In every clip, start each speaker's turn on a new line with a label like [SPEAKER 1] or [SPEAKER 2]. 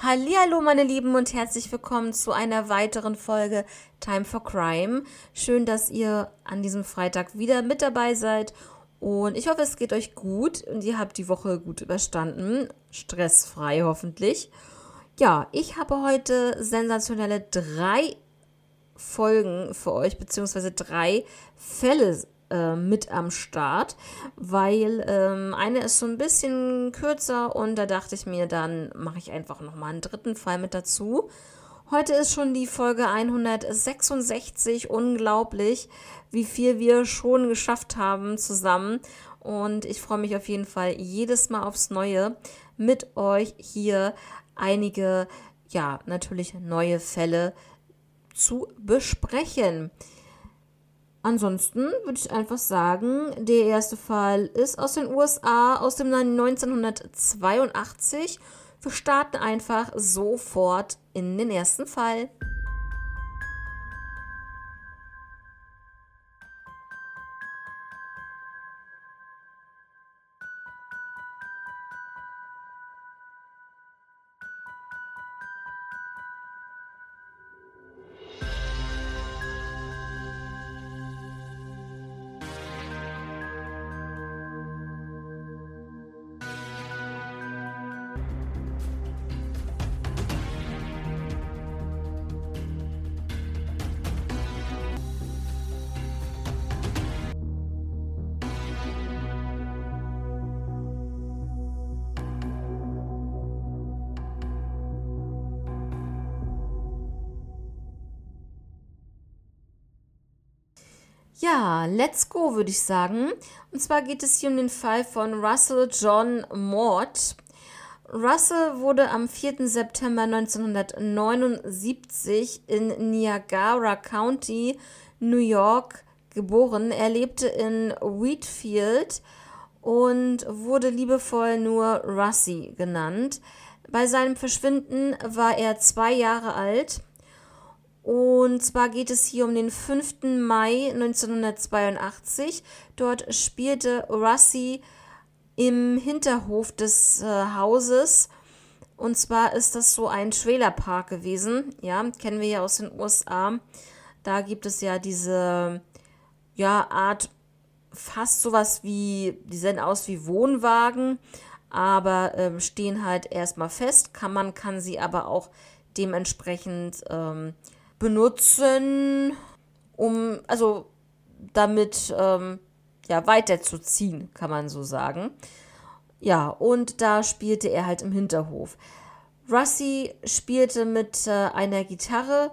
[SPEAKER 1] Hallo meine Lieben und herzlich willkommen zu einer weiteren Folge Time for Crime. Schön, dass ihr an diesem Freitag wieder mit dabei seid und ich hoffe, es geht euch gut und ihr habt die Woche gut überstanden, stressfrei hoffentlich. Ja, ich habe heute sensationelle drei Folgen für euch beziehungsweise drei Fälle äh, mit am Start, weil ähm, eine ist so ein bisschen kürzer und da dachte ich mir, dann mache ich einfach nochmal einen dritten Fall mit dazu. Heute ist schon die Folge 166. Unglaublich, wie viel wir schon geschafft haben zusammen. Und ich freue mich auf jeden Fall jedes Mal aufs Neue mit euch hier einige, ja, natürlich neue Fälle zu besprechen. Ansonsten würde ich einfach sagen, der erste Fall ist aus den USA, aus dem Jahr 1982. Wir starten einfach sofort in den ersten Fall. Ja, let's go, würde ich sagen. Und zwar geht es hier um den Fall von Russell John Mort. Russell wurde am 4. September 1979 in Niagara County, New York, geboren. Er lebte in Wheatfield und wurde liebevoll nur Russie genannt. Bei seinem Verschwinden war er zwei Jahre alt. Und zwar geht es hier um den 5. Mai 1982. Dort spielte Russi im Hinterhof des äh, Hauses. Und zwar ist das so ein Trailerpark gewesen. Ja, kennen wir ja aus den USA. Da gibt es ja diese ja, Art, fast sowas wie, die sehen aus wie Wohnwagen, aber ähm, stehen halt erstmal fest. Kann man kann sie aber auch dementsprechend ähm, benutzen, um, also damit ähm, ja, weiterzuziehen, kann man so sagen. Ja, und da spielte er halt im Hinterhof. Russi spielte mit äh, einer Gitarre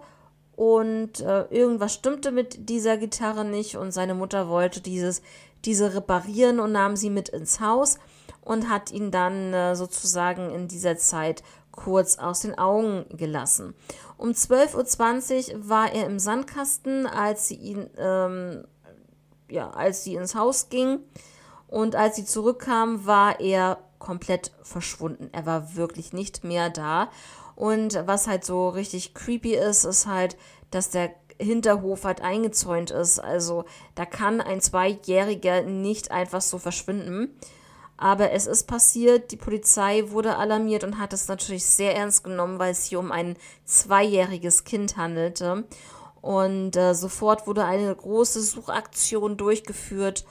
[SPEAKER 1] und äh, irgendwas stimmte mit dieser Gitarre nicht und seine Mutter wollte dieses, diese reparieren und nahm sie mit ins Haus und hat ihn dann äh, sozusagen in dieser Zeit kurz aus den Augen gelassen. Um 12.20 Uhr war er im Sandkasten, als sie ihn, ähm, ja, als sie ins Haus ging. Und als sie zurückkam, war er komplett verschwunden. Er war wirklich nicht mehr da. Und was halt so richtig creepy ist, ist halt, dass der Hinterhof halt eingezäunt ist. Also da kann ein Zweijähriger nicht einfach so verschwinden. Aber es ist passiert, die Polizei wurde alarmiert und hat es natürlich sehr ernst genommen, weil es hier um ein zweijähriges Kind handelte. Und äh, sofort wurde eine große Suchaktion durchgeführt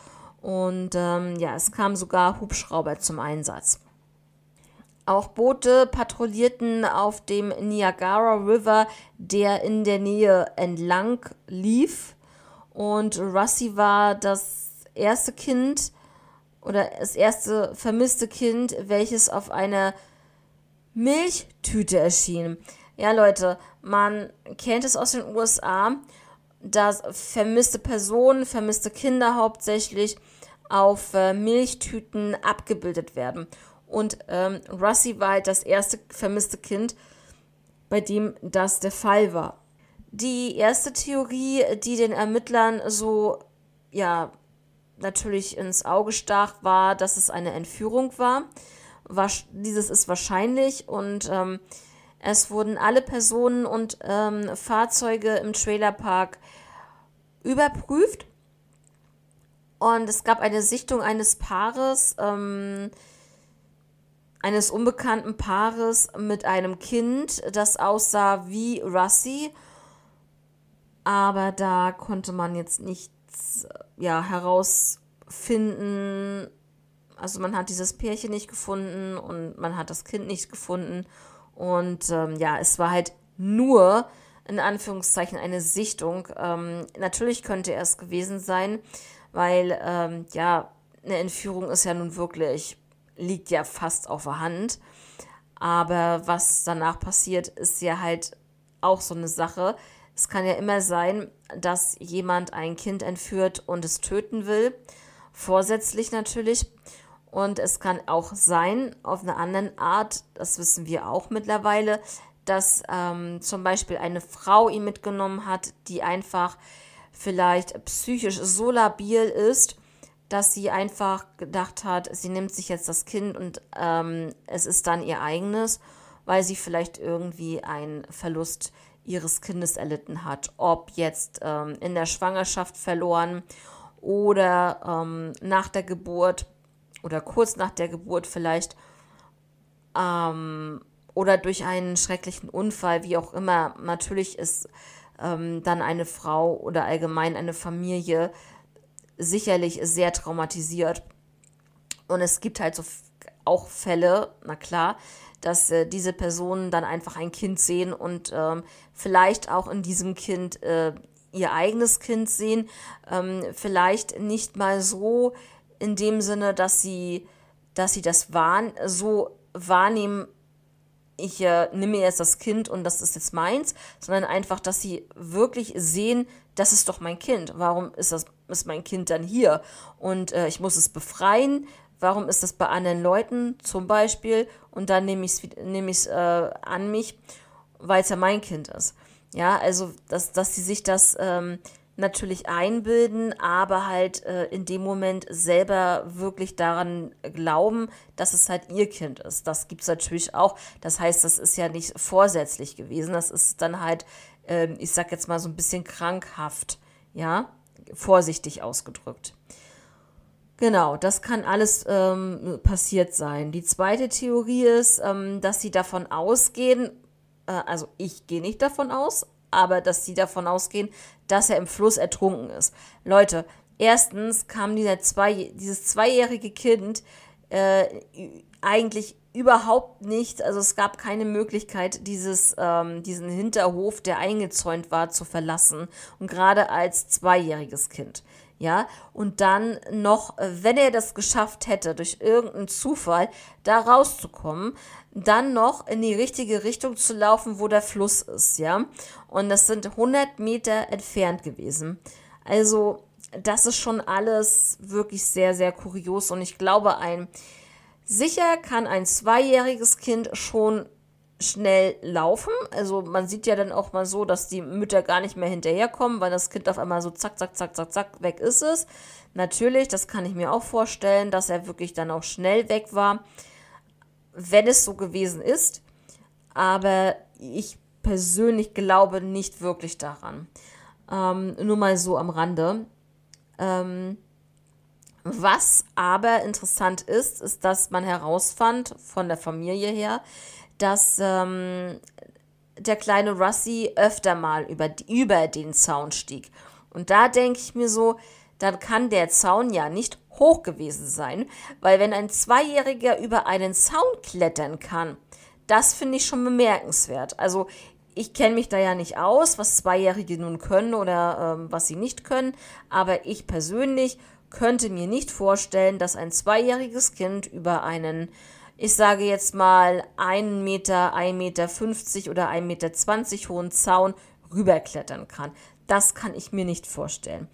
[SPEAKER 1] und ähm, ja, es kamen sogar Hubschrauber zum Einsatz. Auch Boote patrouillierten auf dem Niagara River, der in der Nähe entlang lief. Und Russi war das erste Kind, oder das erste vermisste Kind, welches auf einer Milchtüte erschien. Ja, Leute, man kennt es aus den USA, dass vermisste Personen, vermisste Kinder hauptsächlich auf äh, Milchtüten abgebildet werden. Und ähm, Russi war halt das erste vermisste Kind, bei dem das der Fall war. Die erste Theorie, die den Ermittlern so ja natürlich ins Auge stach, war, dass es eine Entführung war. Dieses ist wahrscheinlich und ähm, es wurden alle Personen und ähm, Fahrzeuge im Trailerpark überprüft. Und es gab eine Sichtung eines Paares. Ähm, eines unbekannten Paares mit einem Kind, das aussah wie Russi, aber da konnte man jetzt nichts ja, herausfinden. Also man hat dieses Pärchen nicht gefunden und man hat das Kind nicht gefunden. Und ähm, ja, es war halt nur in Anführungszeichen eine Sichtung. Ähm, natürlich könnte er es gewesen sein, weil ähm, ja, eine Entführung ist ja nun wirklich, liegt ja fast auf der Hand. Aber was danach passiert, ist ja halt auch so eine Sache. Es kann ja immer sein, dass jemand ein Kind entführt und es töten will. Vorsätzlich natürlich. Und es kann auch sein, auf eine andere Art, das wissen wir auch mittlerweile, dass ähm, zum Beispiel eine Frau ihn mitgenommen hat, die einfach vielleicht psychisch so labil ist, dass sie einfach gedacht hat, sie nimmt sich jetzt das Kind und ähm, es ist dann ihr eigenes, weil sie vielleicht irgendwie einen Verlust ihres Kindes erlitten hat. Ob jetzt ähm, in der Schwangerschaft verloren oder ähm, nach der Geburt oder kurz nach der Geburt vielleicht ähm, oder durch einen schrecklichen Unfall, wie auch immer. Natürlich ist ähm, dann eine Frau oder allgemein eine Familie sicherlich sehr traumatisiert. Und es gibt halt so auch Fälle, na klar, dass äh, diese Personen dann einfach ein Kind sehen und ähm, vielleicht auch in diesem Kind äh, ihr eigenes Kind sehen, ähm, vielleicht nicht mal so in dem Sinne, dass sie, dass sie das wahr, so wahrnehmen, ich äh, nehme jetzt das Kind und das ist jetzt meins, sondern einfach, dass sie wirklich sehen, das ist doch mein Kind. Warum ist das ist mein Kind dann hier? Und äh, ich muss es befreien. Warum ist das bei anderen Leuten zum Beispiel? Und dann nehme ich es nehm äh, an mich, weil es ja mein Kind ist. Ja, also dass, dass sie sich das ähm, natürlich einbilden, aber halt äh, in dem Moment selber wirklich daran glauben, dass es halt ihr Kind ist. Das gibt es natürlich auch. Das heißt, das ist ja nicht vorsätzlich gewesen. Das ist dann halt, äh, ich sag jetzt mal so ein bisschen krankhaft, ja, vorsichtig ausgedrückt. Genau, das kann alles ähm, passiert sein. Die zweite Theorie ist, ähm, dass sie davon ausgehen, äh, also ich gehe nicht davon aus, aber dass sie davon ausgehen, dass er im Fluss ertrunken ist. Leute, erstens kam dieser zwei, dieses zweijährige Kind äh, eigentlich überhaupt nicht, also es gab keine Möglichkeit, dieses, ähm, diesen Hinterhof, der eingezäunt war, zu verlassen. Und gerade als zweijähriges Kind. Ja, und dann noch, wenn er das geschafft hätte, durch irgendeinen Zufall da rauszukommen, dann noch in die richtige Richtung zu laufen, wo der Fluss ist, ja. Und das sind 100 Meter entfernt gewesen. Also, das ist schon alles wirklich sehr, sehr kurios. Und ich glaube, ein, sicher kann ein zweijähriges Kind schon schnell laufen. Also man sieht ja dann auch mal so, dass die Mütter gar nicht mehr hinterherkommen, weil das Kind auf einmal so zack, zack, zack, zack, zack, weg ist es. Natürlich, das kann ich mir auch vorstellen, dass er wirklich dann auch schnell weg war, wenn es so gewesen ist. Aber ich persönlich glaube nicht wirklich daran. Ähm, nur mal so am Rande. Ähm, was aber interessant ist, ist, dass man herausfand von der Familie her, dass ähm, der kleine Russi öfter mal über, über den Zaun stieg. Und da denke ich mir so, dann kann der Zaun ja nicht hoch gewesen sein, weil wenn ein Zweijähriger über einen Zaun klettern kann, das finde ich schon bemerkenswert. Also ich kenne mich da ja nicht aus, was Zweijährige nun können oder ähm, was sie nicht können, aber ich persönlich könnte mir nicht vorstellen, dass ein zweijähriges Kind über einen ich sage jetzt mal, 1 Meter, 1,50 Meter oder 1,20 Meter hohen Zaun rüberklettern kann. Das kann ich mir nicht vorstellen.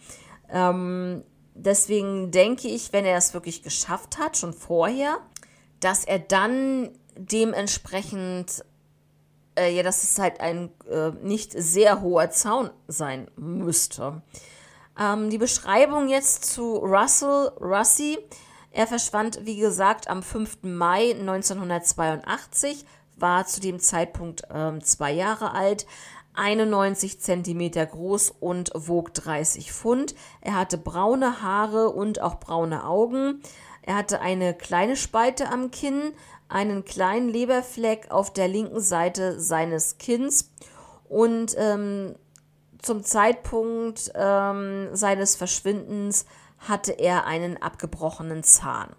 [SPEAKER 1] Ähm, deswegen denke ich, wenn er es wirklich geschafft hat, schon vorher, dass er dann dementsprechend, äh, ja, dass es halt ein äh, nicht sehr hoher Zaun sein müsste. Ähm, die Beschreibung jetzt zu Russell Russi er verschwand, wie gesagt, am 5. Mai 1982, war zu dem Zeitpunkt ähm, zwei Jahre alt, 91 Zentimeter groß und wog 30 Pfund. Er hatte braune Haare und auch braune Augen. Er hatte eine kleine Spalte am Kinn, einen kleinen Leberfleck auf der linken Seite seines Kinns und ähm, zum Zeitpunkt ähm, seines Verschwindens hatte er einen abgebrochenen Zahn.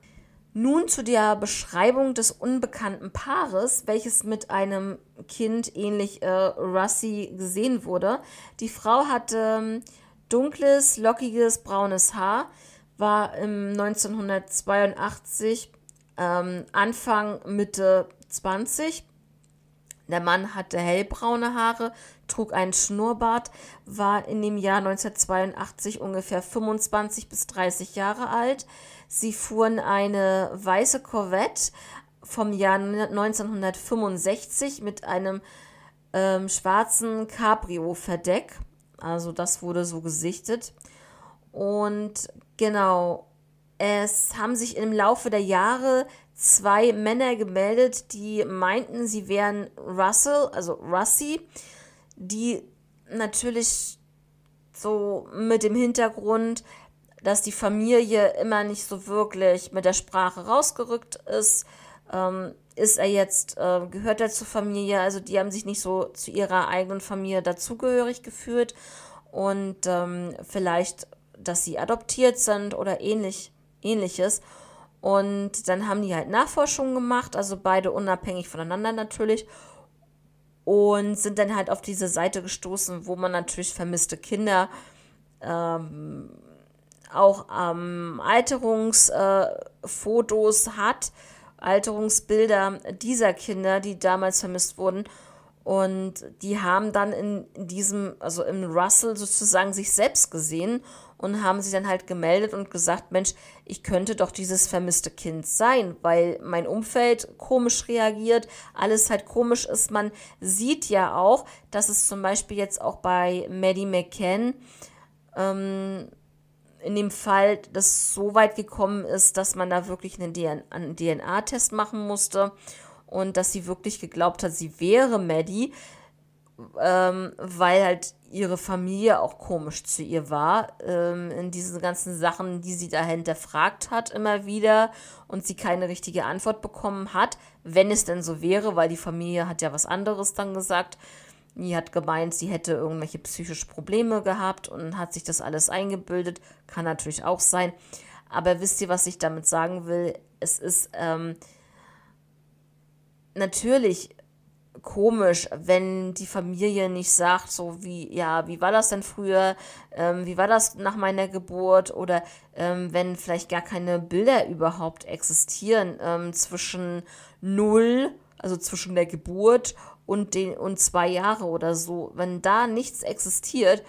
[SPEAKER 1] Nun zu der Beschreibung des unbekannten Paares, welches mit einem Kind ähnlich äh, Russi gesehen wurde. Die Frau hatte ähm, dunkles, lockiges, braunes Haar, war im 1982 ähm, Anfang, Mitte 20. Der Mann hatte hellbraune Haare, trug einen Schnurrbart, war in dem Jahr 1982 ungefähr 25 bis 30 Jahre alt. Sie fuhren eine weiße Corvette vom Jahr 1965 mit einem ähm, schwarzen Cabrio-Verdeck. Also das wurde so gesichtet. Und genau, es haben sich im Laufe der Jahre zwei Männer gemeldet, die meinten, sie wären Russell, also Russi, die natürlich so mit dem Hintergrund, dass die Familie immer nicht so wirklich mit der Sprache rausgerückt ist. Ähm, ist er jetzt, äh, gehört er zur Familie? Also die haben sich nicht so zu ihrer eigenen Familie dazugehörig gefühlt und ähm, vielleicht, dass sie adoptiert sind oder ähnlich, ähnliches. Und dann haben die halt Nachforschungen gemacht, also beide unabhängig voneinander natürlich. Und sind dann halt auf diese Seite gestoßen, wo man natürlich vermisste Kinder ähm, auch ähm, Alterungsfotos äh, hat, Alterungsbilder dieser Kinder, die damals vermisst wurden. Und die haben dann in diesem, also im Russell sozusagen sich selbst gesehen und haben sich dann halt gemeldet und gesagt, Mensch, ich könnte doch dieses vermisste Kind sein, weil mein Umfeld komisch reagiert, alles halt komisch ist. Man sieht ja auch, dass es zum Beispiel jetzt auch bei Maddie McCann ähm, in dem Fall das so weit gekommen ist, dass man da wirklich einen DNA-Test machen musste und dass sie wirklich geglaubt hat, sie wäre Maddie, ähm, weil halt ihre Familie auch komisch zu ihr war, ähm, in diesen ganzen Sachen, die sie da hinterfragt hat immer wieder und sie keine richtige Antwort bekommen hat, wenn es denn so wäre, weil die Familie hat ja was anderes dann gesagt. Die hat gemeint, sie hätte irgendwelche psychische Probleme gehabt und hat sich das alles eingebildet. Kann natürlich auch sein. Aber wisst ihr, was ich damit sagen will? Es ist ähm, natürlich komisch, wenn die Familie nicht sagt, so wie, ja, wie war das denn früher, ähm, wie war das nach meiner Geburt? Oder ähm, wenn vielleicht gar keine Bilder überhaupt existieren ähm, zwischen null, also zwischen der Geburt und, den, und zwei Jahre oder so, wenn da nichts existiert,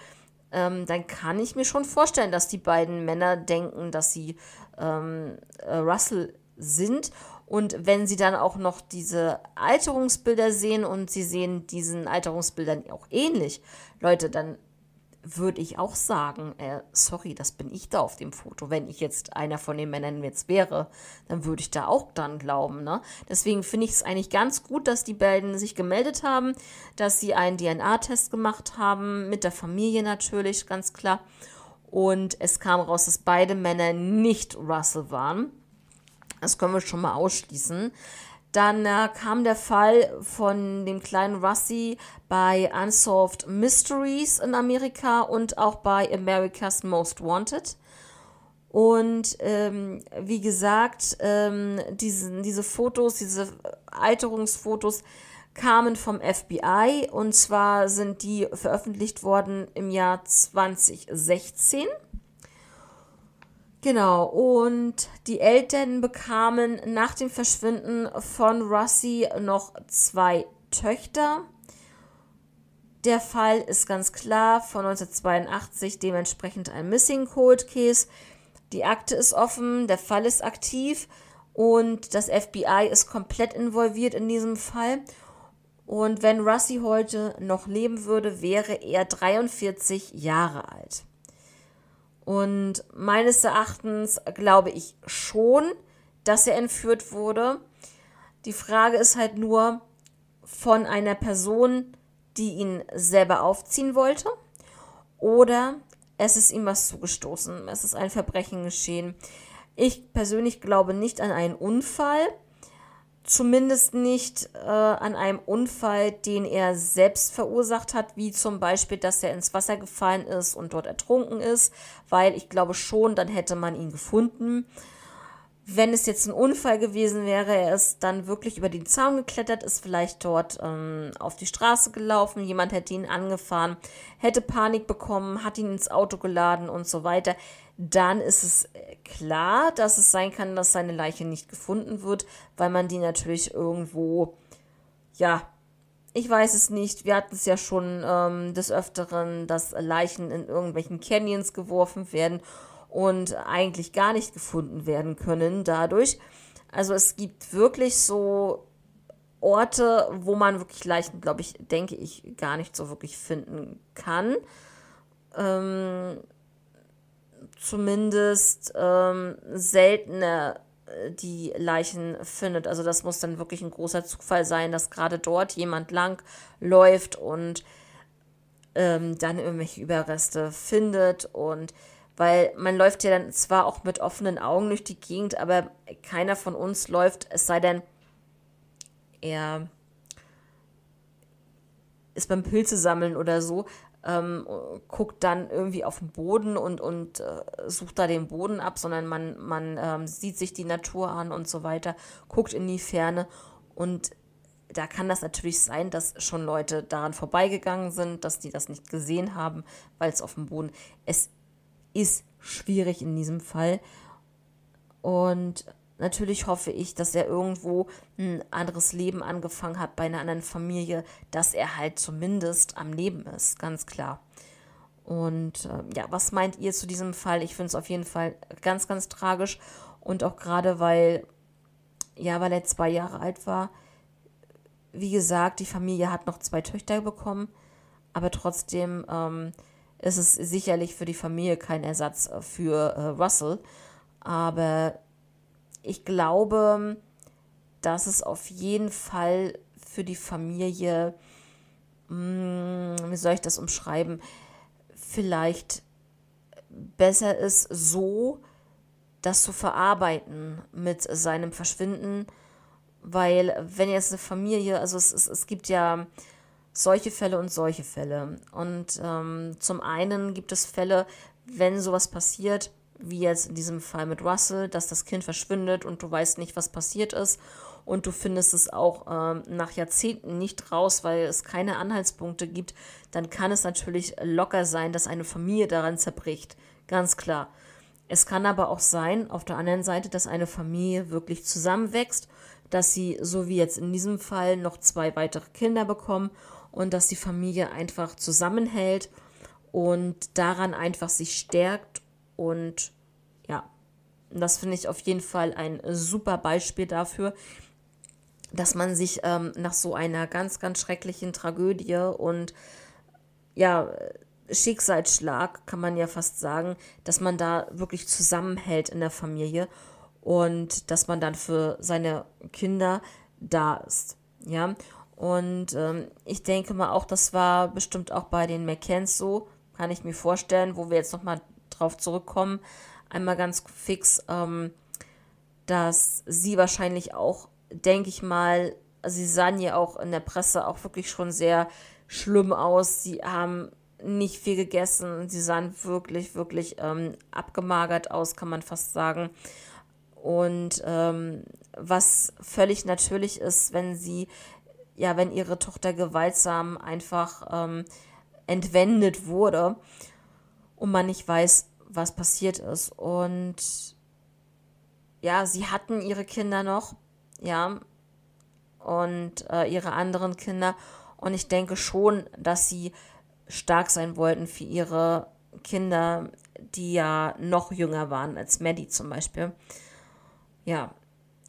[SPEAKER 1] ähm, dann kann ich mir schon vorstellen, dass die beiden Männer denken, dass sie ähm, äh, Russell sind. Und wenn sie dann auch noch diese Alterungsbilder sehen und sie sehen diesen Alterungsbildern auch ähnlich, Leute, dann würde ich auch sagen, äh, sorry, das bin ich da auf dem Foto. Wenn ich jetzt einer von den Männern jetzt wäre, dann würde ich da auch dann glauben. Ne? Deswegen finde ich es eigentlich ganz gut, dass die beiden sich gemeldet haben, dass sie einen DNA-Test gemacht haben, mit der Familie natürlich, ganz klar. Und es kam raus, dass beide Männer nicht Russell waren. Das können wir schon mal ausschließen. Dann äh, kam der Fall von dem kleinen Rusty bei Unsolved Mysteries in Amerika und auch bei America's Most Wanted. Und ähm, wie gesagt, ähm, diese, diese Fotos, diese Alterungsfotos kamen vom FBI und zwar sind die veröffentlicht worden im Jahr 2016. Genau, und die Eltern bekamen nach dem Verschwinden von Russi noch zwei Töchter. Der Fall ist ganz klar von 1982, dementsprechend ein Missing Cold Case. Die Akte ist offen, der Fall ist aktiv und das FBI ist komplett involviert in diesem Fall. Und wenn Russi heute noch leben würde, wäre er 43 Jahre alt. Und meines Erachtens glaube ich schon, dass er entführt wurde. Die Frage ist halt nur von einer Person, die ihn selber aufziehen wollte, oder es ist ihm was zugestoßen, es ist ein Verbrechen geschehen. Ich persönlich glaube nicht an einen Unfall. Zumindest nicht äh, an einem Unfall, den er selbst verursacht hat, wie zum Beispiel, dass er ins Wasser gefallen ist und dort ertrunken ist, weil ich glaube schon, dann hätte man ihn gefunden. Wenn es jetzt ein Unfall gewesen wäre, er ist dann wirklich über den Zaun geklettert, ist vielleicht dort ähm, auf die Straße gelaufen, jemand hätte ihn angefahren, hätte Panik bekommen, hat ihn ins Auto geladen und so weiter dann ist es äh, klar, dass es sein kann, dass seine Leiche nicht gefunden wird, weil man die natürlich irgendwo, ja, ich weiß es nicht. Wir hatten es ja schon ähm, des Öfteren, dass Leichen in irgendwelchen Canyons geworfen werden und eigentlich gar nicht gefunden werden können dadurch. Also es gibt wirklich so Orte, wo man wirklich Leichen, glaube ich, denke ich, gar nicht so wirklich finden kann. Ähm, zumindest ähm, seltener äh, die Leichen findet. Also das muss dann wirklich ein großer Zufall sein, dass gerade dort jemand lang läuft und ähm, dann irgendwelche Überreste findet und weil man läuft ja dann zwar auch mit offenen Augen durch die Gegend, aber keiner von uns läuft, es sei denn, er ist beim Pilze sammeln oder so, ähm, guckt dann irgendwie auf den Boden und, und äh, sucht da den Boden ab, sondern man, man ähm, sieht sich die Natur an und so weiter, guckt in die Ferne und da kann das natürlich sein, dass schon Leute daran vorbeigegangen sind, dass die das nicht gesehen haben, weil es auf dem Boden. Es ist schwierig in diesem Fall. Und Natürlich hoffe ich, dass er irgendwo ein anderes Leben angefangen hat bei einer anderen Familie, dass er halt zumindest am Leben ist, ganz klar. Und äh, ja, was meint ihr zu diesem Fall? Ich finde es auf jeden Fall ganz, ganz tragisch. Und auch gerade, weil, ja, weil er zwei Jahre alt war. Wie gesagt, die Familie hat noch zwei Töchter bekommen, aber trotzdem ähm, ist es sicherlich für die Familie kein Ersatz für äh, Russell. Aber ich glaube, dass es auf jeden Fall für die Familie, hm, wie soll ich das umschreiben, vielleicht besser ist, so das zu verarbeiten mit seinem Verschwinden, weil wenn jetzt eine Familie, also es, es, es gibt ja solche Fälle und solche Fälle. Und ähm, zum einen gibt es Fälle, wenn sowas passiert, wie jetzt in diesem Fall mit Russell, dass das Kind verschwindet und du weißt nicht, was passiert ist. Und du findest es auch ähm, nach Jahrzehnten nicht raus, weil es keine Anhaltspunkte gibt, dann kann es natürlich locker sein, dass eine Familie daran zerbricht. Ganz klar. Es kann aber auch sein, auf der anderen Seite, dass eine Familie wirklich zusammenwächst, dass sie, so wie jetzt in diesem Fall, noch zwei weitere Kinder bekommen und dass die Familie einfach zusammenhält und daran einfach sich stärkt und ja, das finde ich auf jeden Fall ein super Beispiel dafür, dass man sich ähm, nach so einer ganz, ganz schrecklichen Tragödie und ja, Schicksalsschlag, kann man ja fast sagen, dass man da wirklich zusammenhält in der Familie und dass man dann für seine Kinder da ist. Ja, und ähm, ich denke mal auch, das war bestimmt auch bei den McCanns so, kann ich mir vorstellen, wo wir jetzt nochmal drauf zurückkommen. Einmal ganz fix, ähm, dass sie wahrscheinlich auch, denke ich mal, sie sahen ja auch in der Presse auch wirklich schon sehr schlimm aus. Sie haben nicht viel gegessen. Sie sahen wirklich, wirklich ähm, abgemagert aus, kann man fast sagen. Und ähm, was völlig natürlich ist, wenn sie, ja, wenn ihre Tochter gewaltsam einfach ähm, entwendet wurde und man nicht weiß, was passiert ist. Und ja, sie hatten ihre Kinder noch, ja, und äh, ihre anderen Kinder. Und ich denke schon, dass sie stark sein wollten für ihre Kinder, die ja noch jünger waren als Maddie zum Beispiel. Ja,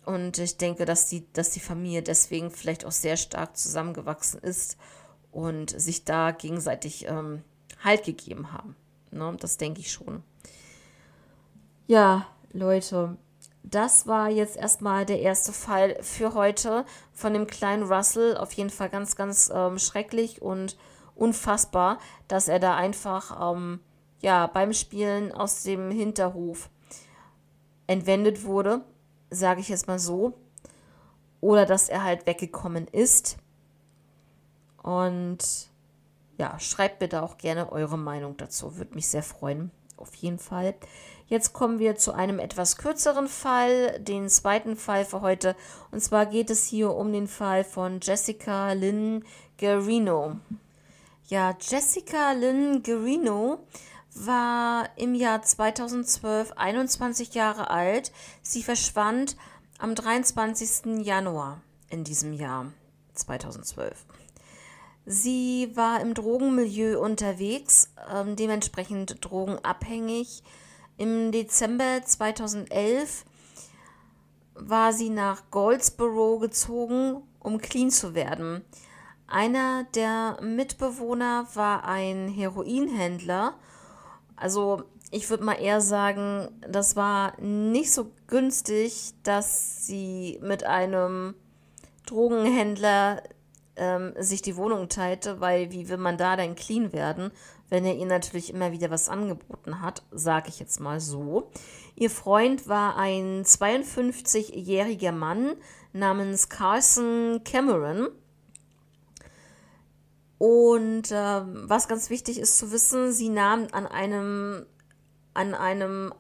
[SPEAKER 1] und ich denke, dass die, dass die Familie deswegen vielleicht auch sehr stark zusammengewachsen ist und sich da gegenseitig ähm, Halt gegeben haben. Ne? Das denke ich schon. Ja, Leute, das war jetzt erstmal der erste Fall für heute von dem kleinen Russell. Auf jeden Fall ganz, ganz ähm, schrecklich und unfassbar, dass er da einfach ähm, ja, beim Spielen aus dem Hinterhof entwendet wurde, sage ich jetzt mal so. oder dass er halt weggekommen ist. Und ja, schreibt bitte auch gerne eure Meinung dazu. Würde mich sehr freuen. Auf jeden Fall. Jetzt kommen wir zu einem etwas kürzeren Fall, den zweiten Fall für heute. Und zwar geht es hier um den Fall von Jessica Lynn Guerino. Ja, Jessica Lynn Guerino war im Jahr 2012 21 Jahre alt. Sie verschwand am 23. Januar in diesem Jahr 2012. Sie war im Drogenmilieu unterwegs, äh, dementsprechend drogenabhängig. Im Dezember 2011 war sie nach Goldsboro gezogen, um clean zu werden. Einer der Mitbewohner war ein Heroinhändler. Also ich würde mal eher sagen, das war nicht so günstig, dass sie mit einem Drogenhändler ähm, sich die Wohnung teilte, weil wie will man da denn clean werden, wenn er ihr natürlich immer wieder was angeboten hat, sage ich jetzt mal so. Ihr Freund war ein 52-jähriger Mann namens Carson Cameron. Und äh, was ganz wichtig ist zu wissen, sie nahm an einem, an einem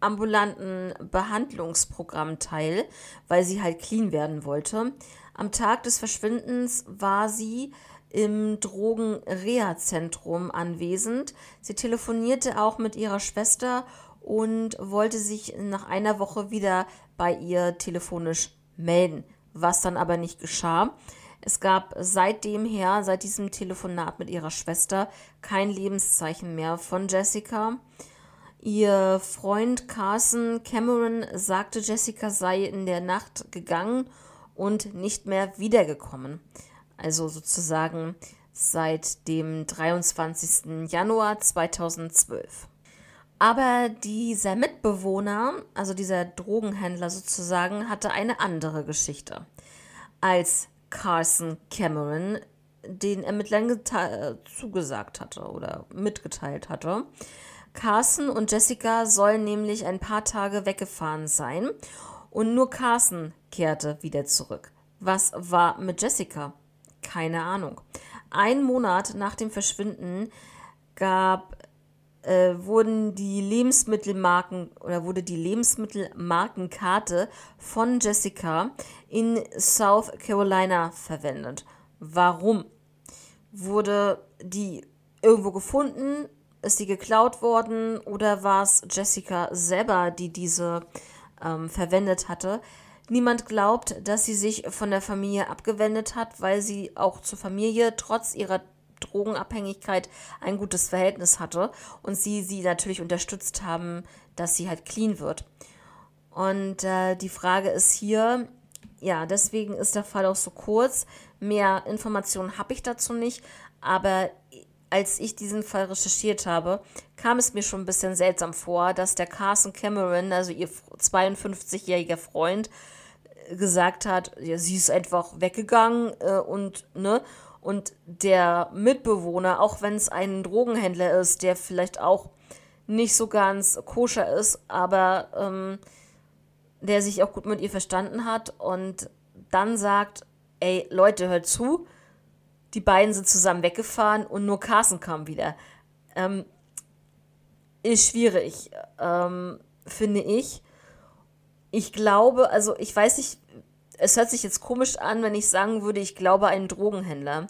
[SPEAKER 1] ambulanten Behandlungsprogramm teil, weil sie halt clean werden wollte. Am Tag des Verschwindens war sie im Drogenreha-Zentrum anwesend. Sie telefonierte auch mit ihrer Schwester und wollte sich nach einer Woche wieder bei ihr telefonisch melden, was dann aber nicht geschah. Es gab seitdem her, seit diesem Telefonat mit ihrer Schwester, kein Lebenszeichen mehr von Jessica. Ihr Freund Carson Cameron sagte, Jessica sei in der Nacht gegangen und nicht mehr wiedergekommen. Also sozusagen seit dem 23. Januar 2012. Aber dieser Mitbewohner, also dieser Drogenhändler sozusagen, hatte eine andere Geschichte. Als Carson Cameron den Ermittlern zugesagt hatte oder mitgeteilt hatte. Carson und Jessica sollen nämlich ein paar Tage weggefahren sein und nur Carson kehrte wieder zurück. Was war mit Jessica? Keine Ahnung. Ein Monat nach dem Verschwinden gab äh, wurden die Lebensmittelmarken oder wurde die Lebensmittelmarkenkarte von Jessica in South Carolina verwendet. Warum? Wurde die irgendwo gefunden? Ist die geklaut worden? Oder war es Jessica selber, die diese ähm, verwendet hatte? Niemand glaubt, dass sie sich von der Familie abgewendet hat, weil sie auch zur Familie trotz ihrer Drogenabhängigkeit ein gutes Verhältnis hatte und sie sie natürlich unterstützt haben, dass sie halt clean wird. Und äh, die Frage ist hier, ja, deswegen ist der Fall auch so kurz. Mehr Informationen habe ich dazu nicht, aber als ich diesen Fall recherchiert habe, kam es mir schon ein bisschen seltsam vor, dass der Carson Cameron, also ihr 52-jähriger Freund, gesagt hat, ja, sie ist einfach weggegangen äh, und, ne, und der Mitbewohner, auch wenn es ein Drogenhändler ist, der vielleicht auch nicht so ganz koscher ist, aber ähm, der sich auch gut mit ihr verstanden hat und dann sagt, ey Leute, hört zu, die beiden sind zusammen weggefahren und nur Carsten kam wieder. Ähm, ist schwierig, ähm, finde ich. Ich glaube, also ich weiß nicht, es hört sich jetzt komisch an, wenn ich sagen würde, ich glaube einen Drogenhändler.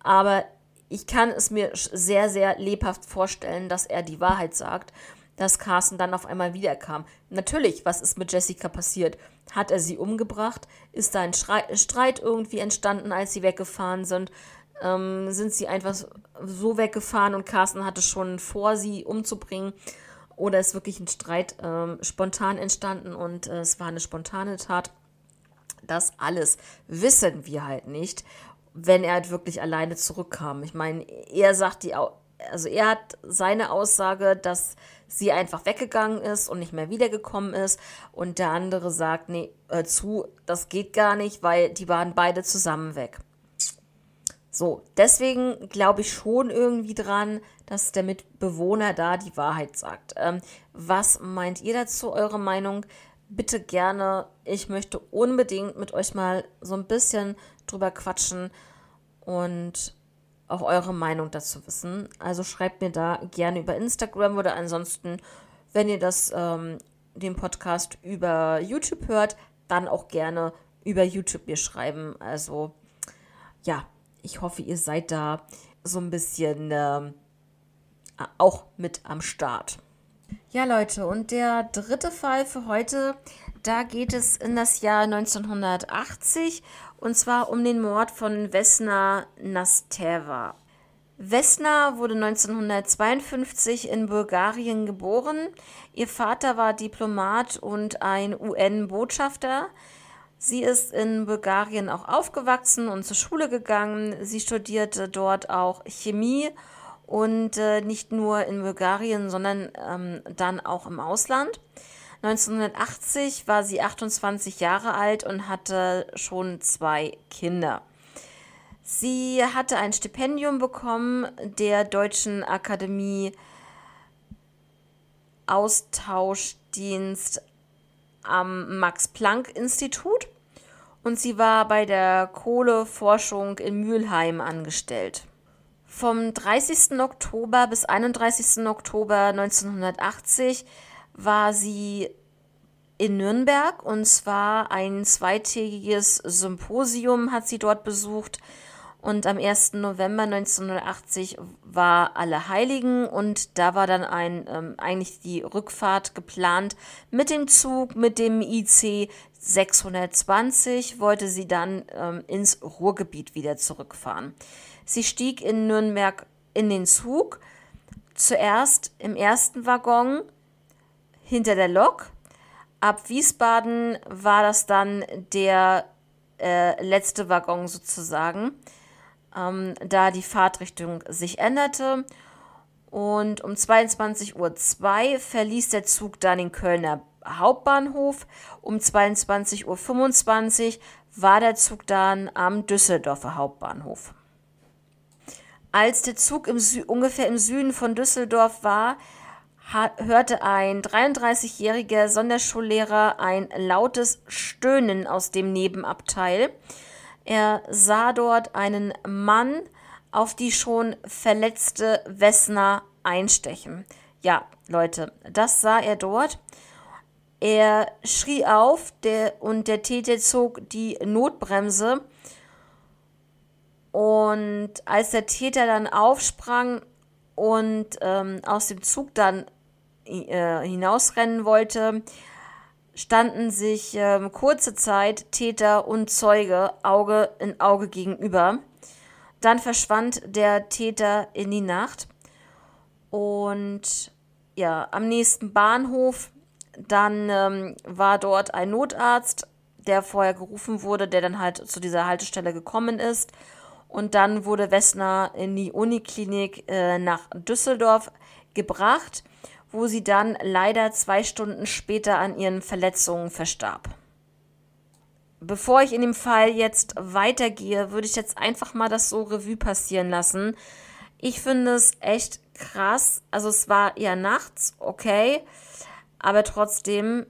[SPEAKER 1] Aber ich kann es mir sehr, sehr lebhaft vorstellen, dass er die Wahrheit sagt, dass Carsten dann auf einmal wiederkam. Natürlich, was ist mit Jessica passiert? Hat er sie umgebracht? Ist da ein Streit irgendwie entstanden, als sie weggefahren sind? Ähm, sind sie einfach so weggefahren und Carsten hatte schon vor, sie umzubringen? Oder ist wirklich ein Streit ähm, spontan entstanden und äh, es war eine spontane Tat? Das alles wissen wir halt nicht, wenn er halt wirklich alleine zurückkam. Ich meine, er sagt die, also er hat seine Aussage, dass sie einfach weggegangen ist und nicht mehr wiedergekommen ist. Und der andere sagt, nee, äh, zu, das geht gar nicht, weil die waren beide zusammen weg. So, deswegen glaube ich schon irgendwie dran, dass der Mitbewohner da die Wahrheit sagt. Ähm, was meint ihr dazu, eure Meinung? bitte gerne. Ich möchte unbedingt mit euch mal so ein bisschen drüber quatschen und auch eure Meinung dazu wissen. Also schreibt mir da gerne über Instagram oder ansonsten, wenn ihr das ähm, den Podcast über YouTube hört, dann auch gerne über YouTube mir schreiben. Also ja, ich hoffe, ihr seid da so ein bisschen äh, auch mit am Start. Ja, Leute, und der dritte Fall für heute, da geht es in das Jahr 1980 und zwar um den Mord von Vesna Nasteva. Vesna wurde 1952 in Bulgarien geboren. Ihr Vater war Diplomat und ein UN-Botschafter. Sie ist in Bulgarien auch aufgewachsen und zur Schule gegangen. Sie studierte dort auch Chemie und äh, nicht nur in Bulgarien, sondern ähm, dann auch im Ausland. 1980 war sie 28 Jahre alt und hatte schon zwei Kinder. Sie hatte ein Stipendium bekommen der Deutschen Akademie Austauschdienst am Max-Planck-Institut und sie war bei der Kohleforschung in Mülheim angestellt. Vom 30. Oktober bis 31. Oktober 1980 war sie in Nürnberg und zwar ein zweitägiges Symposium hat sie dort besucht und am 1. November 1980 war Allerheiligen und da war dann ein, ähm, eigentlich die Rückfahrt geplant mit dem Zug, mit dem IC 620 wollte sie dann ähm, ins Ruhrgebiet wieder zurückfahren. Sie stieg in Nürnberg in den Zug, zuerst im ersten Waggon hinter der Lok. Ab Wiesbaden war das dann der äh, letzte Waggon sozusagen ähm, da die Fahrtrichtung sich änderte. Und um 22.02 Uhr verließ der Zug dann den Kölner Hauptbahnhof. Um 22.25 Uhr war der Zug dann am Düsseldorfer Hauptbahnhof. Als der Zug im ungefähr im Süden von Düsseldorf war, hörte ein 33-jähriger Sonderschullehrer ein lautes Stöhnen aus dem Nebenabteil. Er sah dort einen Mann auf die schon verletzte Wessner einstechen. Ja, Leute, das sah er dort. Er schrie auf der, und der Täter zog die Notbremse. Und als der Täter dann aufsprang und ähm, aus dem Zug dann hinausrennen wollte, standen sich ähm, kurze Zeit Täter und Zeuge Auge in Auge gegenüber. Dann verschwand der Täter in die Nacht und ja, am nächsten Bahnhof, dann ähm, war dort ein Notarzt, der vorher gerufen wurde, der dann halt zu dieser Haltestelle gekommen ist. Und dann wurde Wessner in die Uniklinik äh, nach Düsseldorf gebracht wo sie dann leider zwei Stunden später an ihren Verletzungen verstarb. Bevor ich in dem Fall jetzt weitergehe, würde ich jetzt einfach mal das so Revue passieren lassen. Ich finde es echt krass. Also es war ja nachts, okay, aber trotzdem,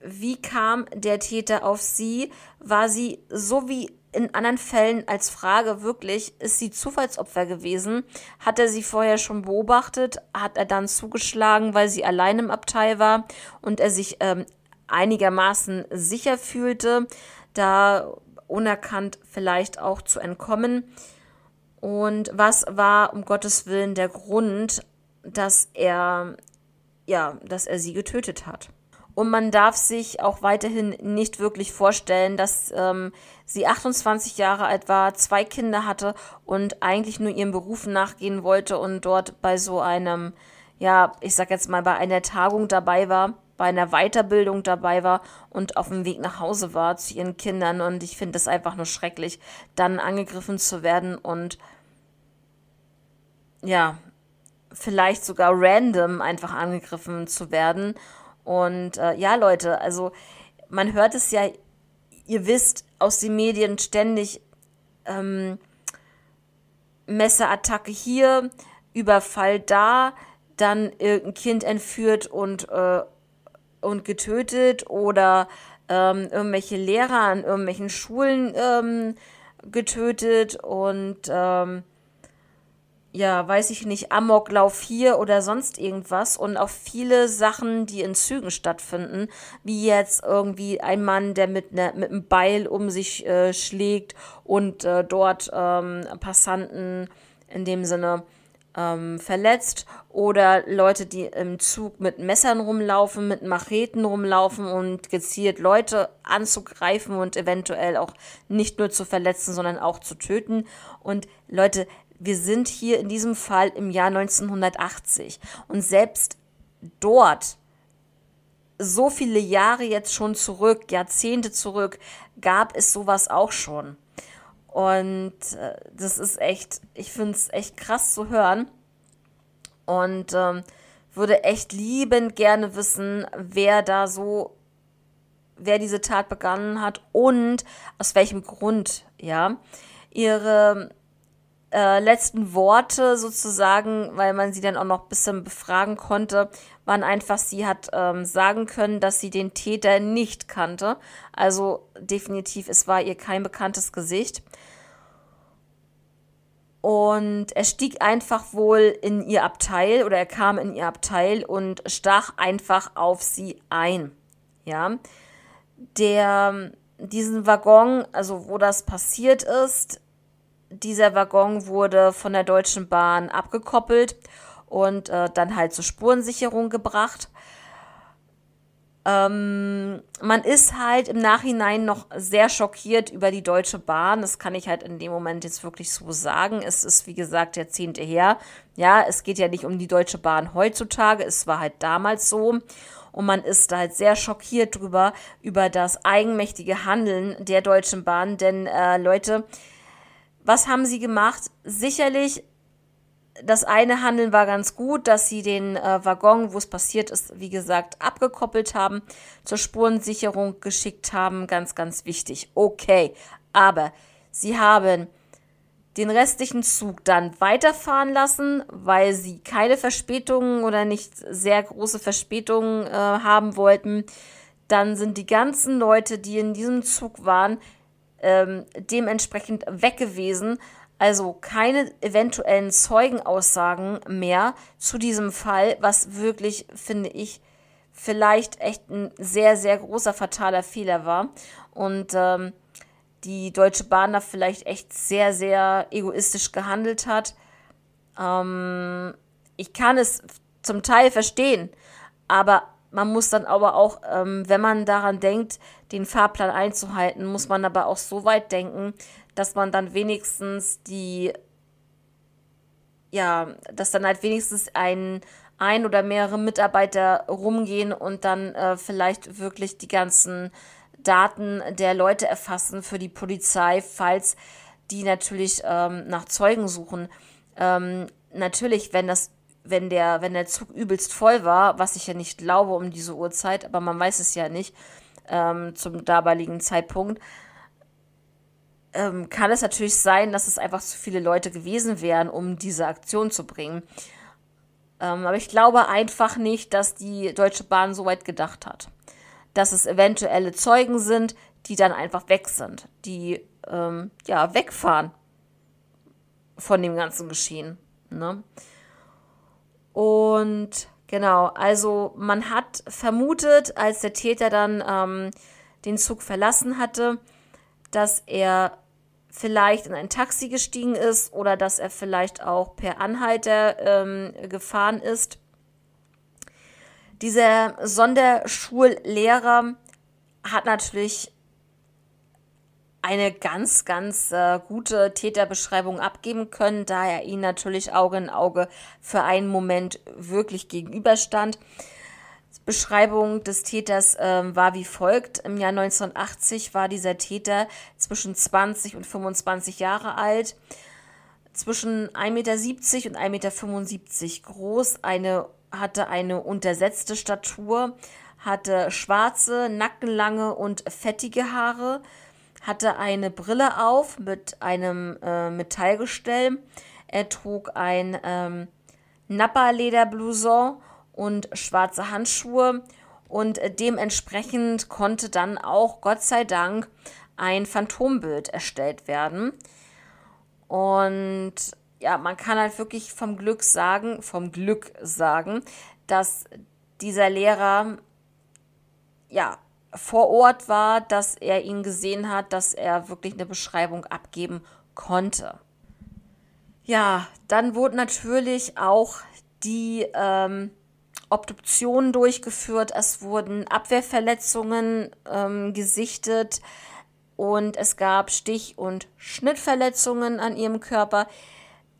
[SPEAKER 1] wie kam der Täter auf sie? War sie so wie in anderen Fällen als Frage wirklich, ist sie Zufallsopfer gewesen? Hat er sie vorher schon beobachtet? Hat er dann zugeschlagen, weil sie allein im Abteil war und er sich ähm, einigermaßen sicher fühlte, da unerkannt vielleicht auch zu entkommen? Und was war um Gottes Willen der Grund, dass er, ja, dass er sie getötet hat? Und man darf sich auch weiterhin nicht wirklich vorstellen, dass ähm, sie 28 Jahre alt war, zwei Kinder hatte und eigentlich nur ihrem Beruf nachgehen wollte und dort bei so einem, ja, ich sag jetzt mal, bei einer Tagung dabei war, bei einer Weiterbildung dabei war und auf dem Weg nach Hause war zu ihren Kindern. Und ich finde es einfach nur schrecklich, dann angegriffen zu werden und ja, vielleicht sogar random einfach angegriffen zu werden und äh, ja, Leute, also man hört es ja, ihr wisst aus den Medien ständig, ähm, Messerattacke hier, Überfall da, dann irgendein Kind entführt und äh, und getötet oder ähm, irgendwelche Lehrer an irgendwelchen Schulen ähm, getötet und ähm, ja, weiß ich nicht, Amoklauf hier oder sonst irgendwas und auch viele Sachen, die in Zügen stattfinden, wie jetzt irgendwie ein Mann, der mit, ne, mit einem Beil um sich äh, schlägt und äh, dort ähm, Passanten in dem Sinne ähm, verletzt oder Leute, die im Zug mit Messern rumlaufen, mit Macheten rumlaufen und gezielt Leute anzugreifen und eventuell auch nicht nur zu verletzen, sondern auch zu töten. Und Leute, wir sind hier in diesem Fall im Jahr 1980 und selbst dort so viele Jahre jetzt schon zurück, Jahrzehnte zurück, gab es sowas auch schon. Und äh, das ist echt, ich finde es echt krass zu hören. Und ähm, würde echt liebend gerne wissen, wer da so, wer diese Tat begangen hat und aus welchem Grund, ja. Ihre äh, letzten Worte sozusagen, weil man sie dann auch noch ein bisschen befragen konnte, waren einfach, sie hat ähm, sagen können, dass sie den Täter nicht kannte. Also definitiv, es war ihr kein bekanntes Gesicht. Und er stieg einfach wohl in ihr Abteil oder er kam in ihr Abteil und stach einfach auf sie ein. Ja. Der, diesen Waggon, also wo das passiert ist, dieser Waggon wurde von der Deutschen Bahn abgekoppelt und äh, dann halt zur Spurensicherung gebracht. Ähm, man ist halt im Nachhinein noch sehr schockiert über die Deutsche Bahn. Das kann ich halt in dem Moment jetzt wirklich so sagen. Es ist, wie gesagt, Jahrzehnte her. Ja, es geht ja nicht um die Deutsche Bahn heutzutage. Es war halt damals so. Und man ist halt sehr schockiert drüber, über das eigenmächtige Handeln der Deutschen Bahn. Denn, äh, Leute, was haben sie gemacht? Sicherlich, das eine Handeln war ganz gut, dass sie den äh, Waggon, wo es passiert ist, wie gesagt, abgekoppelt haben, zur Spurensicherung geschickt haben. Ganz, ganz wichtig. Okay, aber sie haben den restlichen Zug dann weiterfahren lassen, weil sie keine Verspätungen oder nicht sehr große Verspätungen äh, haben wollten. Dann sind die ganzen Leute, die in diesem Zug waren, ähm, dementsprechend weg gewesen. Also keine eventuellen Zeugenaussagen mehr zu diesem Fall, was wirklich, finde ich, vielleicht echt ein sehr, sehr großer fataler Fehler war. Und ähm, die Deutsche Bahn da vielleicht echt sehr, sehr egoistisch gehandelt hat. Ähm, ich kann es zum Teil verstehen, aber man muss dann aber auch, ähm, wenn man daran denkt, den Fahrplan einzuhalten, muss man aber auch so weit denken, dass man dann wenigstens die, ja, dass dann halt wenigstens ein, ein oder mehrere Mitarbeiter rumgehen und dann äh, vielleicht wirklich die ganzen Daten der Leute erfassen für die Polizei, falls die natürlich ähm, nach Zeugen suchen. Ähm, natürlich, wenn das wenn der, wenn der Zug übelst voll war, was ich ja nicht glaube um diese Uhrzeit, aber man weiß es ja nicht ähm, zum damaligen Zeitpunkt, ähm, kann es natürlich sein, dass es einfach zu viele Leute gewesen wären, um diese Aktion zu bringen. Ähm, aber ich glaube einfach nicht, dass die Deutsche Bahn so weit gedacht hat. Dass es eventuelle Zeugen sind, die dann einfach weg sind, die ähm, ja wegfahren von dem ganzen Geschehen. Ne? Und genau, also man hat vermutet, als der Täter dann ähm, den Zug verlassen hatte, dass er vielleicht in ein Taxi gestiegen ist oder dass er vielleicht auch per Anhalter ähm, gefahren ist. Dieser Sonderschullehrer hat natürlich eine ganz, ganz äh, gute Täterbeschreibung abgeben können, da er ihn natürlich Auge in Auge für einen Moment wirklich gegenüberstand. Die Beschreibung des Täters äh, war wie folgt. Im Jahr 1980 war dieser Täter zwischen 20 und 25 Jahre alt, zwischen 1,70 Meter und 1,75 Meter groß, eine, hatte eine untersetzte Statur, hatte schwarze, nackenlange und fettige Haare, hatte eine Brille auf mit einem äh, Metallgestell. Er trug ein ähm, Nappa-Lederblouson und schwarze Handschuhe Und äh, dementsprechend konnte dann auch, Gott sei Dank, ein Phantombild erstellt werden. Und ja, man kann halt wirklich vom Glück sagen, vom Glück sagen, dass dieser Lehrer ja vor Ort war, dass er ihn gesehen hat, dass er wirklich eine Beschreibung abgeben konnte. Ja, dann wurde natürlich auch die ähm, Obduktion durchgeführt, es wurden Abwehrverletzungen ähm, gesichtet und es gab Stich- und Schnittverletzungen an ihrem Körper.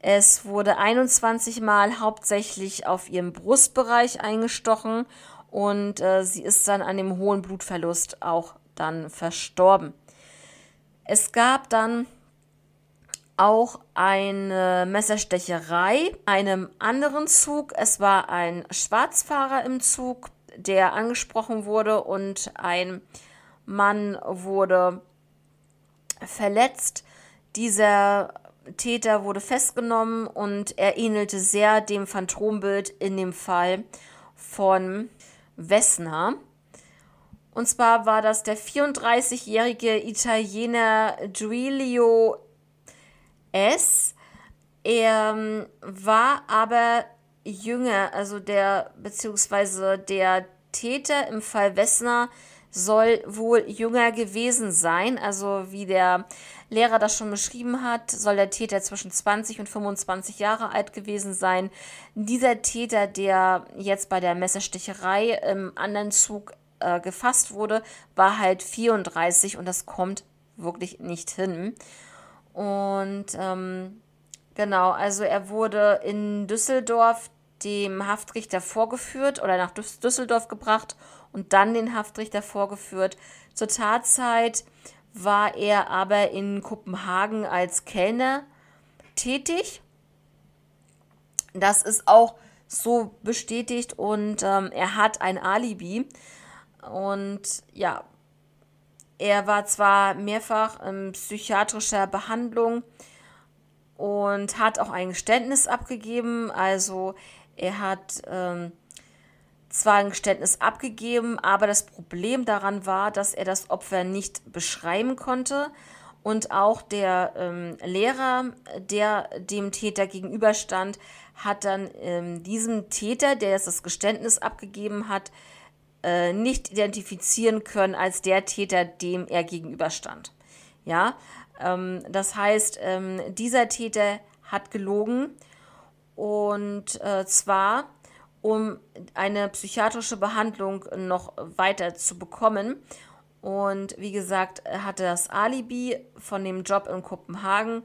[SPEAKER 1] Es wurde 21 Mal hauptsächlich auf ihrem Brustbereich eingestochen und äh, sie ist dann an dem hohen Blutverlust auch dann verstorben. Es gab dann auch eine Messerstecherei einem anderen Zug. Es war ein Schwarzfahrer im Zug, der angesprochen wurde und ein Mann wurde verletzt. Dieser Täter wurde festgenommen und er ähnelte sehr dem Phantombild in dem Fall von Wessner. Und zwar war das der 34-jährige Italiener Giulio S. Er ähm, war aber jünger, also der, beziehungsweise der Täter im Fall Wessner soll wohl jünger gewesen sein. Also wie der Lehrer das schon beschrieben hat, soll der Täter zwischen 20 und 25 Jahre alt gewesen sein. Dieser Täter, der jetzt bei der Messersticherei im anderen Zug äh, gefasst wurde, war halt 34 und das kommt wirklich nicht hin. Und ähm, genau, also er wurde in Düsseldorf dem Haftrichter vorgeführt oder nach Düsseldorf gebracht und dann den Haftrichter vorgeführt. Zur Tatzeit war er aber in Kopenhagen als Kellner tätig. Das ist auch so bestätigt und ähm, er hat ein Alibi. Und ja, er war zwar mehrfach in psychiatrischer Behandlung und hat auch ein Geständnis abgegeben. Also er hat ähm, zwar ein Geständnis abgegeben, aber das Problem daran war, dass er das Opfer nicht beschreiben konnte. Und auch der ähm, Lehrer, der dem Täter gegenüberstand, hat dann ähm, diesem Täter, der jetzt das Geständnis abgegeben hat, äh, nicht identifizieren können als der Täter, dem er gegenüberstand. Ja, ähm, das heißt, ähm, dieser Täter hat gelogen und äh, zwar um eine psychiatrische Behandlung noch weiter zu bekommen. Und wie gesagt, er hatte das Alibi von dem Job in Kopenhagen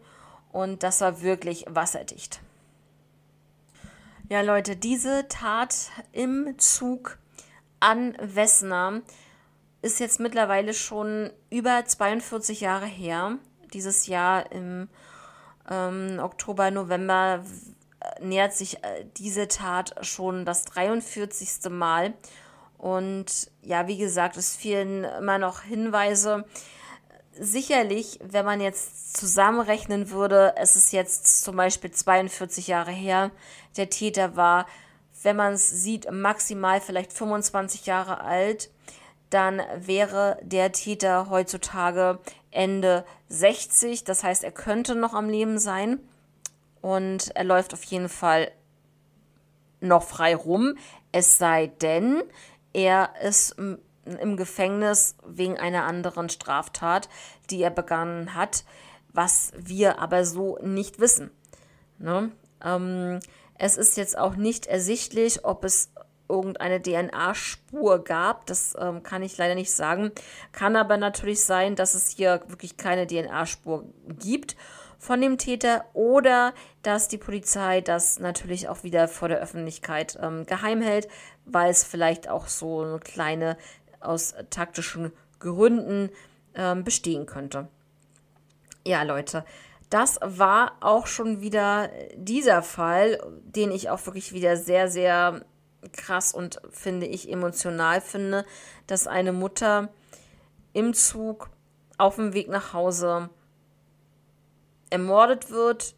[SPEAKER 1] und das war wirklich wasserdicht. Ja, Leute, diese Tat im Zug an Wessner ist jetzt mittlerweile schon über 42 Jahre her. Dieses Jahr im ähm, Oktober, November nähert sich äh, diese Tat schon das 43. Mal. Und ja, wie gesagt, es fehlen immer noch Hinweise. Sicherlich, wenn man jetzt zusammenrechnen würde, es ist jetzt zum Beispiel 42 Jahre her, der Täter war wenn man es sieht, maximal vielleicht 25 Jahre alt, dann wäre der Täter heutzutage Ende 60. Das heißt, er könnte noch am Leben sein und er läuft auf jeden Fall noch frei rum. Es sei denn, er ist im Gefängnis wegen einer anderen Straftat, die er begangen hat, was wir aber so nicht wissen. Ne? Ähm, es ist jetzt auch nicht ersichtlich, ob es irgendeine DNA-Spur gab. Das ähm, kann ich leider nicht sagen. Kann aber natürlich sein, dass es hier wirklich keine DNA-Spur gibt von dem Täter oder dass die Polizei das natürlich auch wieder vor der Öffentlichkeit ähm, geheim hält, weil es vielleicht auch so eine kleine aus taktischen Gründen ähm, bestehen könnte. Ja, Leute, das war auch schon wieder dieser Fall, den ich auch wirklich wieder sehr, sehr krass und finde ich emotional finde, dass eine Mutter im Zug auf dem Weg nach Hause ermordet wird,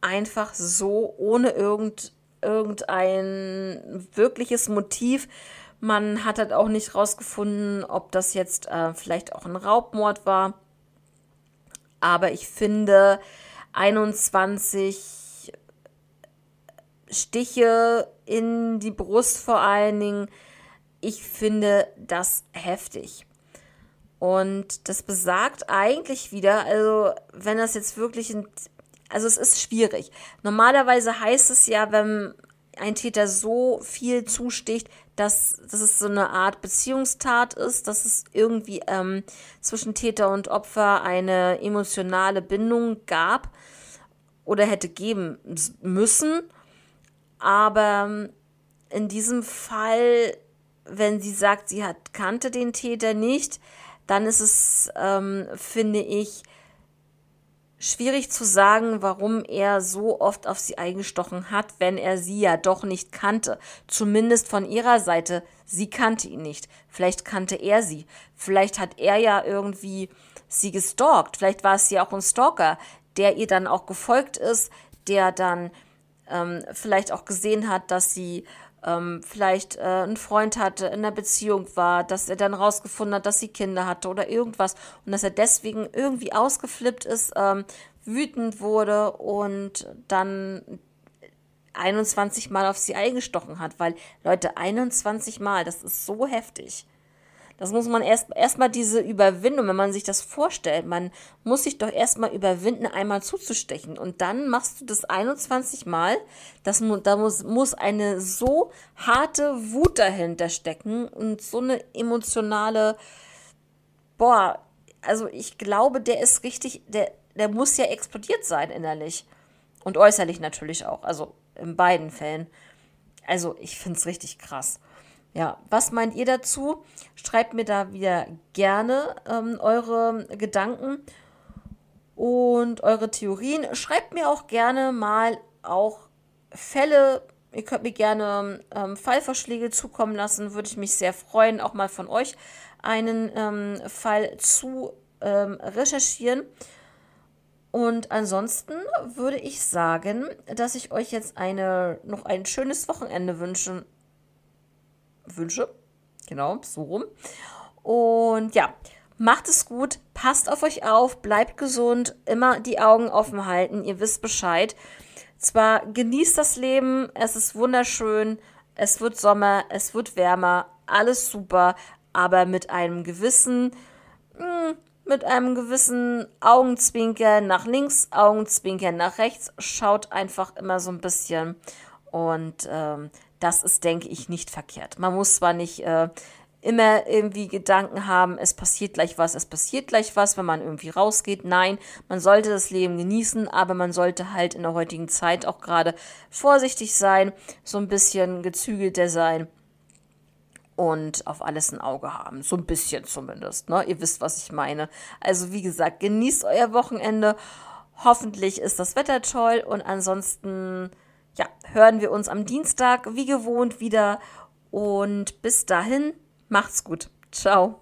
[SPEAKER 1] einfach so, ohne irgend, irgendein wirkliches Motiv, Man hat halt auch nicht rausgefunden, ob das jetzt äh, vielleicht auch ein Raubmord war. Aber ich finde 21 Stiche in die Brust vor allen Dingen, ich finde das heftig. Und das besagt eigentlich wieder, also wenn das jetzt wirklich ein, also es ist schwierig. Normalerweise heißt es ja, wenn ein Täter so viel zusticht, dass, dass es so eine Art Beziehungstat ist, dass es irgendwie ähm, zwischen Täter und Opfer eine emotionale Bindung gab oder hätte geben müssen. Aber ähm, in diesem Fall, wenn sie sagt, sie hat, kannte den Täter nicht, dann ist es, ähm, finde ich, schwierig zu sagen, warum er so oft auf sie eingestochen hat, wenn er sie ja doch nicht kannte. Zumindest von ihrer Seite, sie kannte ihn nicht. Vielleicht kannte er sie. Vielleicht hat er ja irgendwie sie gestalkt. Vielleicht war es ja auch ein Stalker, der ihr dann auch gefolgt ist, der dann ähm, vielleicht auch gesehen hat, dass sie ähm, vielleicht äh, einen Freund hatte, in einer Beziehung war, dass er dann rausgefunden hat, dass sie Kinder hatte oder irgendwas und dass er deswegen irgendwie ausgeflippt ist, ähm, wütend wurde und dann 21 Mal auf sie eingestochen hat, weil Leute, 21 Mal, das ist so heftig. Das muss man erst erstmal diese Überwindung, wenn man sich das vorstellt, man muss sich doch erstmal überwinden, einmal zuzustechen. Und dann machst du das 21 Mal. Das, da muss, muss eine so harte Wut dahinter stecken und so eine emotionale, boah, also ich glaube, der ist richtig, der, der muss ja explodiert sein innerlich. Und äußerlich natürlich auch. Also in beiden Fällen. Also ich finde es richtig krass. Ja, was meint ihr dazu? Schreibt mir da wieder gerne ähm, eure Gedanken und eure Theorien. Schreibt mir auch gerne mal auch Fälle. Ihr könnt mir gerne ähm, Fallvorschläge zukommen lassen. Würde ich mich sehr freuen, auch mal von euch einen ähm, Fall zu ähm, recherchieren. Und ansonsten würde ich sagen, dass ich euch jetzt eine, noch ein schönes Wochenende wünsche wünsche. Genau, so rum. Und ja, macht es gut, passt auf euch auf, bleibt gesund, immer die Augen offen halten, ihr wisst Bescheid. Zwar genießt das Leben, es ist wunderschön, es wird Sommer, es wird wärmer, alles super, aber mit einem gewissen, hm, mit einem gewissen Augenzwinker nach links, Augenzwinker nach rechts, schaut einfach immer so ein bisschen und ähm, das ist, denke ich, nicht verkehrt. Man muss zwar nicht äh, immer irgendwie Gedanken haben, es passiert gleich was, es passiert gleich was, wenn man irgendwie rausgeht. Nein, man sollte das Leben genießen, aber man sollte halt in der heutigen Zeit auch gerade vorsichtig sein, so ein bisschen gezügelter sein und auf alles ein Auge haben. So ein bisschen zumindest. Ne? Ihr wisst, was ich meine. Also wie gesagt, genießt euer Wochenende. Hoffentlich ist das Wetter toll und ansonsten ja, hören wir uns am Dienstag wie gewohnt wieder. Und bis dahin, macht's gut. Ciao.